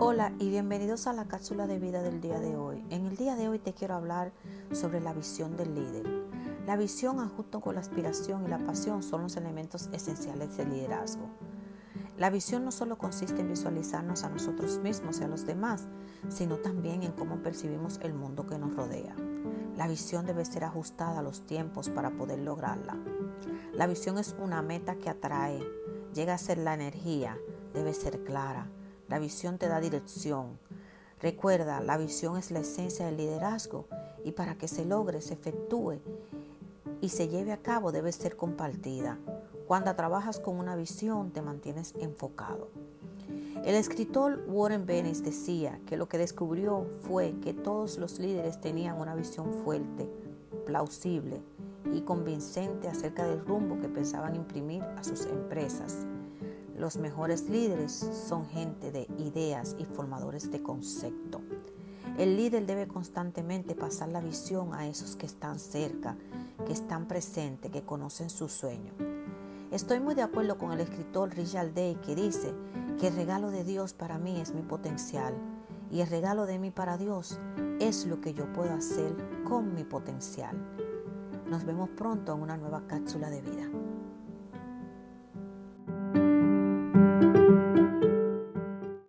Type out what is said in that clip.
Hola y bienvenidos a la cápsula de vida del día de hoy. En el día de hoy te quiero hablar sobre la visión del líder. La visión junto con la aspiración y la pasión son los elementos esenciales del liderazgo. La visión no solo consiste en visualizarnos a nosotros mismos y a los demás, sino también en cómo percibimos el mundo que nos rodea. La visión debe ser ajustada a los tiempos para poder lograrla. La visión es una meta que atrae, llega a ser la energía, debe ser clara. La visión te da dirección. Recuerda, la visión es la esencia del liderazgo y para que se logre, se efectúe y se lleve a cabo debe ser compartida. Cuando trabajas con una visión te mantienes enfocado. El escritor Warren Bennis decía que lo que descubrió fue que todos los líderes tenían una visión fuerte, plausible y convincente acerca del rumbo que pensaban imprimir a sus empresas. Los mejores líderes son gente de ideas y formadores de concepto. El líder debe constantemente pasar la visión a esos que están cerca, que están presentes, que conocen su sueño. Estoy muy de acuerdo con el escritor Richard Day que dice que el regalo de Dios para mí es mi potencial y el regalo de mí para Dios es lo que yo puedo hacer con mi potencial. Nos vemos pronto en una nueva cápsula de vida.